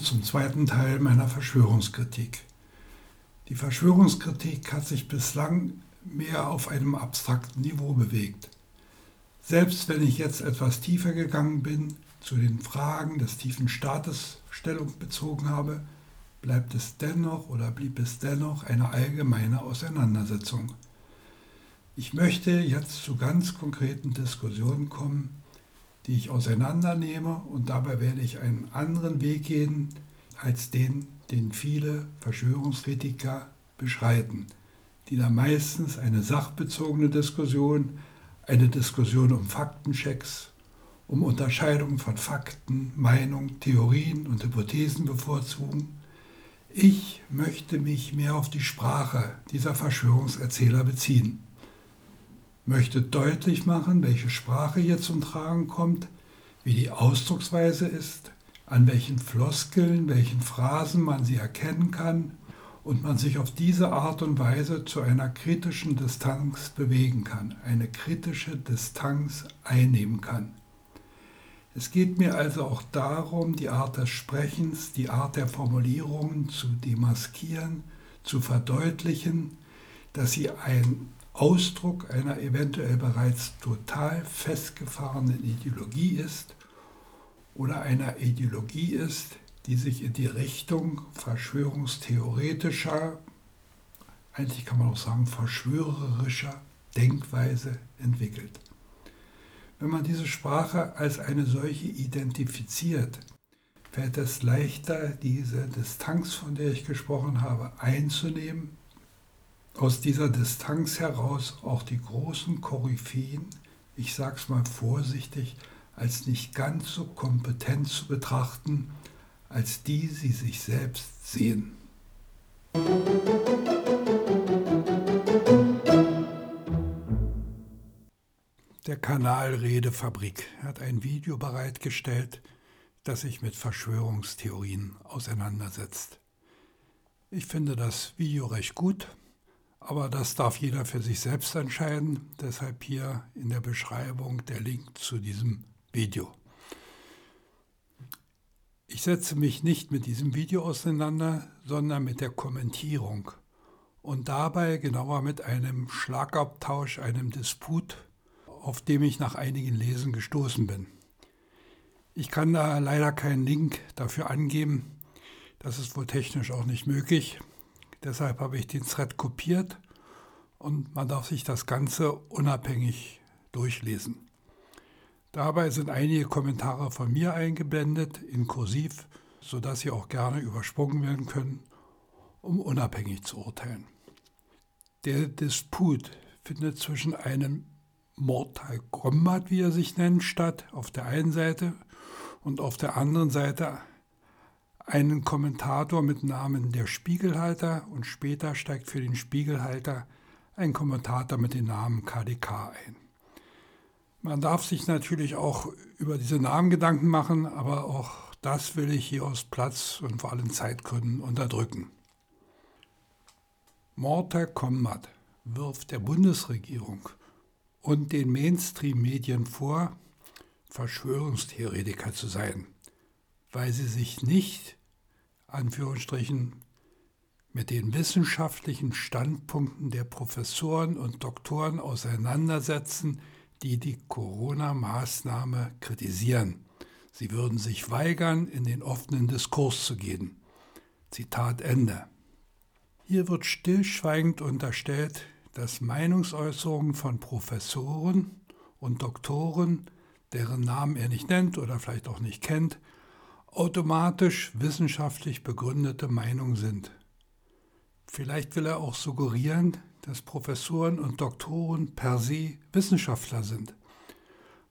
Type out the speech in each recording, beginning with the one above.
zum zweiten Teil meiner Verschwörungskritik. Die Verschwörungskritik hat sich bislang mehr auf einem abstrakten Niveau bewegt. Selbst wenn ich jetzt etwas tiefer gegangen bin, zu den Fragen des tiefen Staates Stellung bezogen habe, bleibt es dennoch oder blieb es dennoch eine allgemeine Auseinandersetzung. Ich möchte jetzt zu ganz konkreten Diskussionen kommen, die ich auseinandernehme und dabei werde ich einen anderen Weg gehen als den, den viele Verschwörungskritiker beschreiten, die da meistens eine sachbezogene Diskussion, eine Diskussion um Faktenchecks, um Unterscheidung von Fakten, Meinung, Theorien und Hypothesen bevorzugen. Ich möchte mich mehr auf die Sprache dieser Verschwörungserzähler beziehen möchte deutlich machen, welche Sprache hier zum Tragen kommt, wie die Ausdrucksweise ist, an welchen Floskeln, welchen Phrasen man sie erkennen kann und man sich auf diese Art und Weise zu einer kritischen Distanz bewegen kann, eine kritische Distanz einnehmen kann. Es geht mir also auch darum, die Art des Sprechens, die Art der Formulierungen zu demaskieren, zu verdeutlichen, dass sie ein Ausdruck einer eventuell bereits total festgefahrenen Ideologie ist oder einer Ideologie ist, die sich in die Richtung verschwörungstheoretischer, eigentlich kann man auch sagen verschwörerischer Denkweise entwickelt. Wenn man diese Sprache als eine solche identifiziert, fällt es leichter, diese Distanz, von der ich gesprochen habe, einzunehmen aus dieser Distanz heraus auch die großen Koryphäen, ich sage es mal vorsichtig, als nicht ganz so kompetent zu betrachten, als die sie sich selbst sehen. Der Kanal Redefabrik hat ein Video bereitgestellt, das sich mit Verschwörungstheorien auseinandersetzt. Ich finde das Video recht gut aber das darf jeder für sich selbst entscheiden. Deshalb hier in der Beschreibung der Link zu diesem Video. Ich setze mich nicht mit diesem Video auseinander, sondern mit der Kommentierung und dabei genauer mit einem Schlagabtausch, einem Disput, auf dem ich nach einigen Lesen gestoßen bin. Ich kann da leider keinen Link dafür angeben. Das ist wohl technisch auch nicht möglich. Deshalb habe ich den Thread kopiert und man darf sich das Ganze unabhängig durchlesen. Dabei sind einige Kommentare von mir eingeblendet in Kursiv, sodass sie auch gerne übersprungen werden können, um unabhängig zu urteilen. Der Disput findet zwischen einem Mortal Kombat, wie er sich nennt, statt, auf der einen Seite und auf der anderen Seite einen Kommentator mit Namen der Spiegelhalter und später steigt für den Spiegelhalter ein Kommentator mit dem Namen KDK ein. Man darf sich natürlich auch über diese Namen Gedanken machen, aber auch das will ich hier aus Platz und vor allem Zeitgründen unterdrücken. Mortal Kombat wirft der Bundesregierung und den Mainstream-Medien vor, Verschwörungstheoretiker zu sein, weil sie sich nicht Anführungsstrichen, mit den wissenschaftlichen Standpunkten der Professoren und Doktoren auseinandersetzen, die die Corona-Maßnahme kritisieren. Sie würden sich weigern, in den offenen Diskurs zu gehen. Zitat Ende. Hier wird stillschweigend unterstellt, dass Meinungsäußerungen von Professoren und Doktoren, deren Namen er nicht nennt oder vielleicht auch nicht kennt, automatisch wissenschaftlich begründete Meinung sind. Vielleicht will er auch suggerieren, dass Professoren und Doktoren per se Wissenschaftler sind,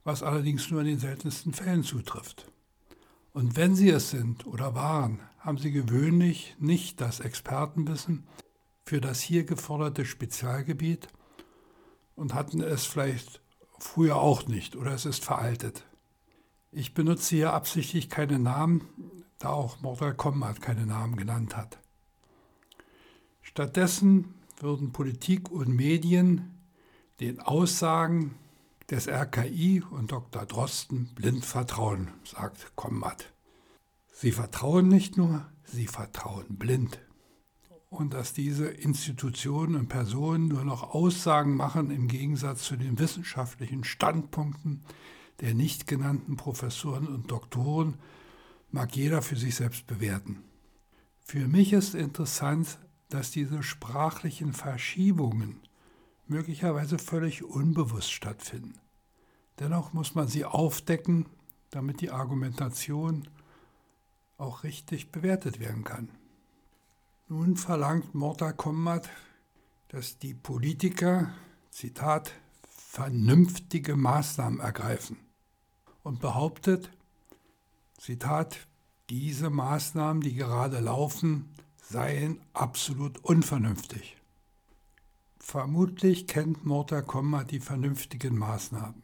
was allerdings nur in den seltensten Fällen zutrifft. Und wenn sie es sind oder waren, haben sie gewöhnlich nicht das Expertenwissen für das hier geforderte Spezialgebiet und hatten es vielleicht früher auch nicht oder es ist veraltet. Ich benutze hier absichtlich keine Namen, da auch Mortal Kombat keine Namen genannt hat. Stattdessen würden Politik und Medien den Aussagen des RKI und Dr. Drosten blind vertrauen, sagt Kombat. Sie vertrauen nicht nur, sie vertrauen blind. Und dass diese Institutionen und Personen nur noch Aussagen machen im Gegensatz zu den wissenschaftlichen Standpunkten der nicht genannten Professoren und Doktoren, mag jeder für sich selbst bewerten. Für mich ist interessant, dass diese sprachlichen Verschiebungen möglicherweise völlig unbewusst stattfinden. Dennoch muss man sie aufdecken, damit die Argumentation auch richtig bewertet werden kann. Nun verlangt Morta Kommat, dass die Politiker, Zitat, vernünftige Maßnahmen ergreifen und behauptet, Zitat, diese Maßnahmen, die gerade laufen, seien absolut unvernünftig. Vermutlich kennt Morta Komma die vernünftigen Maßnahmen.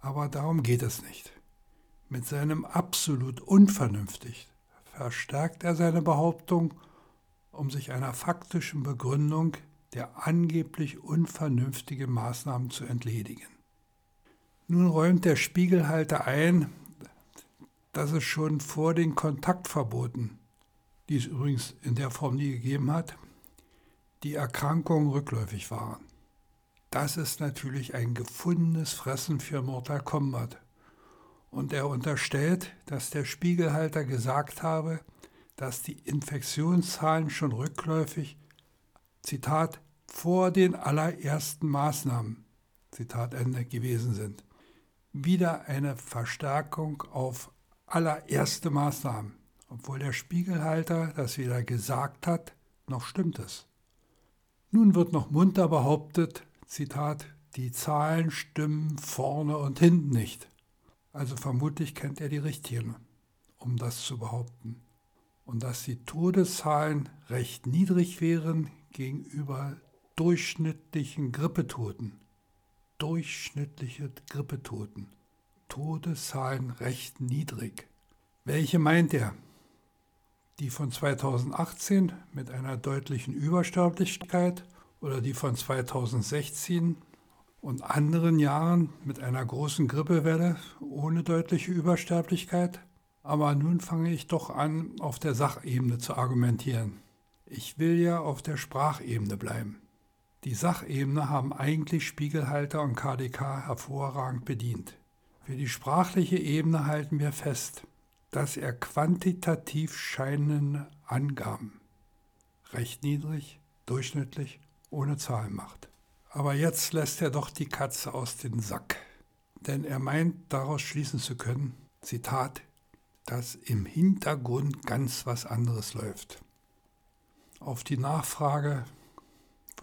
Aber darum geht es nicht. Mit seinem absolut unvernünftig verstärkt er seine Behauptung, um sich einer faktischen Begründung der angeblich unvernünftigen Maßnahmen zu entledigen. Nun räumt der Spiegelhalter ein, dass es schon vor den Kontaktverboten, die es übrigens in der Form nie gegeben hat, die Erkrankungen rückläufig waren. Das ist natürlich ein gefundenes Fressen für Mortal Kombat. Und er unterstellt, dass der Spiegelhalter gesagt habe, dass die Infektionszahlen schon rückläufig, Zitat, vor den allerersten Maßnahmen, Zitat Ende, gewesen sind. Wieder eine Verstärkung auf allererste Maßnahmen, obwohl der Spiegelhalter das weder gesagt hat, noch stimmt es. Nun wird noch munter behauptet, Zitat, die Zahlen stimmen vorne und hinten nicht. Also vermutlich kennt er die Richtlinie, um das zu behaupten. Und dass die Todeszahlen recht niedrig wären gegenüber durchschnittlichen Grippetoten. Durchschnittliche Grippetoten. Todeszahlen recht niedrig. Welche meint er? Die von 2018 mit einer deutlichen Übersterblichkeit oder die von 2016 und anderen Jahren mit einer großen Grippewelle ohne deutliche Übersterblichkeit? Aber nun fange ich doch an, auf der Sachebene zu argumentieren. Ich will ja auf der Sprachebene bleiben. Die Sachebene haben eigentlich Spiegelhalter und KDK hervorragend bedient. Für die sprachliche Ebene halten wir fest, dass er quantitativ scheinende Angaben recht niedrig, durchschnittlich, ohne Zahlen macht. Aber jetzt lässt er doch die Katze aus dem Sack, denn er meint daraus schließen zu können, Zitat, dass im Hintergrund ganz was anderes läuft. Auf die Nachfrage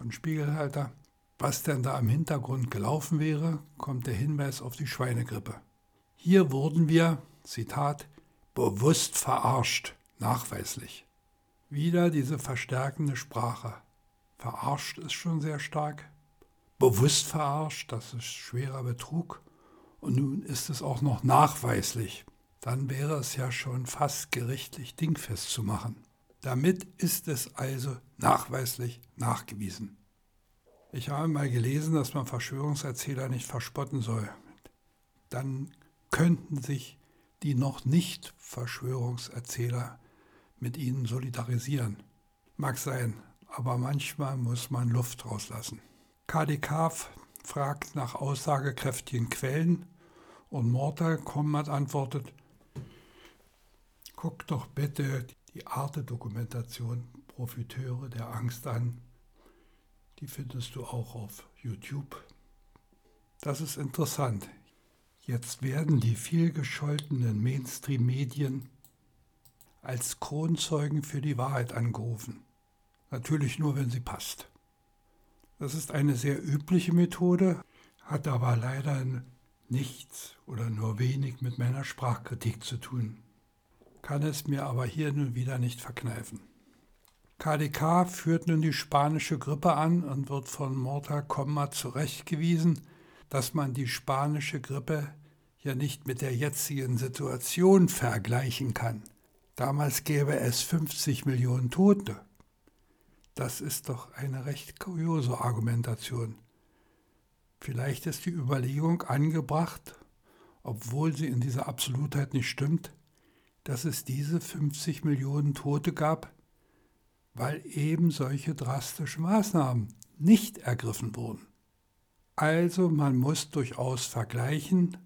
von Spiegelhalter, was denn da im Hintergrund gelaufen wäre, kommt der Hinweis auf die Schweinegrippe. Hier wurden wir, Zitat, bewusst verarscht, nachweislich. Wieder diese verstärkende Sprache. Verarscht ist schon sehr stark. Bewusst verarscht, das ist schwerer Betrug. Und nun ist es auch noch nachweislich. Dann wäre es ja schon fast gerichtlich dingfest zu machen. Damit ist es also nachweislich nachgewiesen. Ich habe mal gelesen, dass man Verschwörungserzähler nicht verspotten soll. Dann könnten sich die noch nicht Verschwörungserzähler mit ihnen solidarisieren. Mag sein, aber manchmal muss man Luft rauslassen. KDK fragt nach aussagekräftigen Quellen und Mortal Kombat antwortet, guck doch bitte die Arte-Dokumentation Profiteure der Angst an die findest du auch auf YouTube. Das ist interessant. Jetzt werden die vielgescholtenen Mainstream-Medien als Kronzeugen für die Wahrheit angerufen. Natürlich nur, wenn sie passt. Das ist eine sehr übliche Methode, hat aber leider nichts oder nur wenig mit meiner Sprachkritik zu tun. Kann es mir aber hier nun wieder nicht verkneifen. KDK führt nun die spanische Grippe an und wird von Morta Komma zurechtgewiesen, dass man die spanische Grippe ja nicht mit der jetzigen Situation vergleichen kann. Damals gäbe es 50 Millionen Tote. Das ist doch eine recht kuriose Argumentation. Vielleicht ist die Überlegung angebracht, obwohl sie in dieser Absolutheit nicht stimmt, dass es diese 50 Millionen Tote gab, weil eben solche drastischen Maßnahmen nicht ergriffen wurden. Also man muss durchaus vergleichen,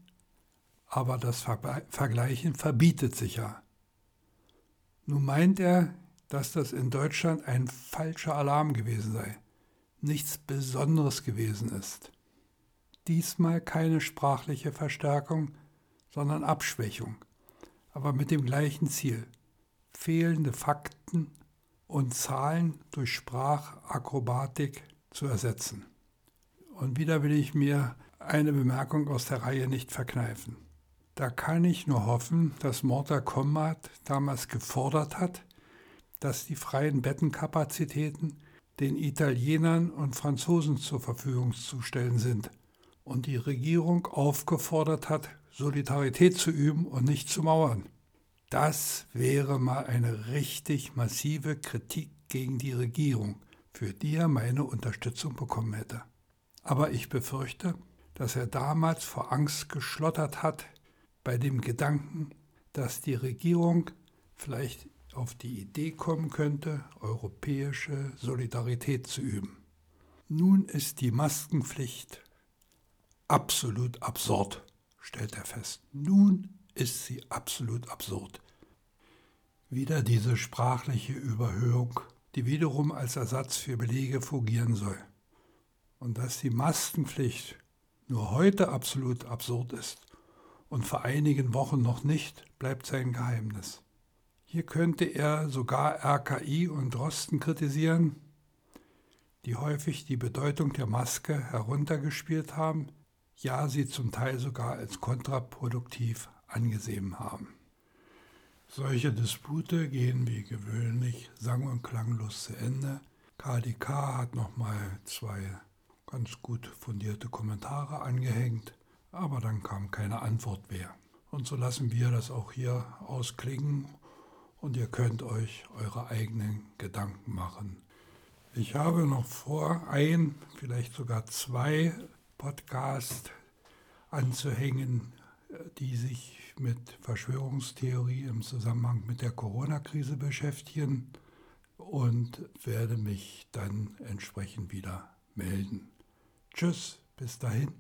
aber das Vergleichen verbietet sich ja. Nun meint er, dass das in Deutschland ein falscher Alarm gewesen sei, nichts Besonderes gewesen ist. Diesmal keine sprachliche Verstärkung, sondern Abschwächung, aber mit dem gleichen Ziel. Fehlende Fakten und Zahlen durch Sprachakrobatik zu ersetzen. Und wieder will ich mir eine Bemerkung aus der Reihe nicht verkneifen. Da kann ich nur hoffen, dass Morta Kommat damals gefordert hat, dass die freien Bettenkapazitäten den Italienern und Franzosen zur Verfügung zu stellen sind und die Regierung aufgefordert hat, Solidarität zu üben und nicht zu mauern. Das wäre mal eine richtig massive Kritik gegen die Regierung, für die er meine Unterstützung bekommen hätte. Aber ich befürchte, dass er damals vor Angst geschlottert hat bei dem Gedanken, dass die Regierung vielleicht auf die Idee kommen könnte, europäische Solidarität zu üben. Nun ist die Maskenpflicht absolut absurd, stellt er fest. Nun ist sie absolut absurd. Wieder diese sprachliche Überhöhung, die wiederum als Ersatz für Belege fungieren soll. Und dass die Maskenpflicht nur heute absolut absurd ist und vor einigen Wochen noch nicht, bleibt sein Geheimnis. Hier könnte er sogar RKI und Drosten kritisieren, die häufig die Bedeutung der Maske heruntergespielt haben, ja sie zum Teil sogar als kontraproduktiv angesehen haben. Solche Dispute gehen wie gewöhnlich sang- und klanglos zu Ende. KDK hat nochmal zwei ganz gut fundierte Kommentare angehängt, aber dann kam keine Antwort mehr. Und so lassen wir das auch hier ausklingen und ihr könnt euch eure eigenen Gedanken machen. Ich habe noch vor, ein, vielleicht sogar zwei Podcasts anzuhängen, die sich mit Verschwörungstheorie im Zusammenhang mit der Corona-Krise beschäftigen und werde mich dann entsprechend wieder melden. Tschüss, bis dahin.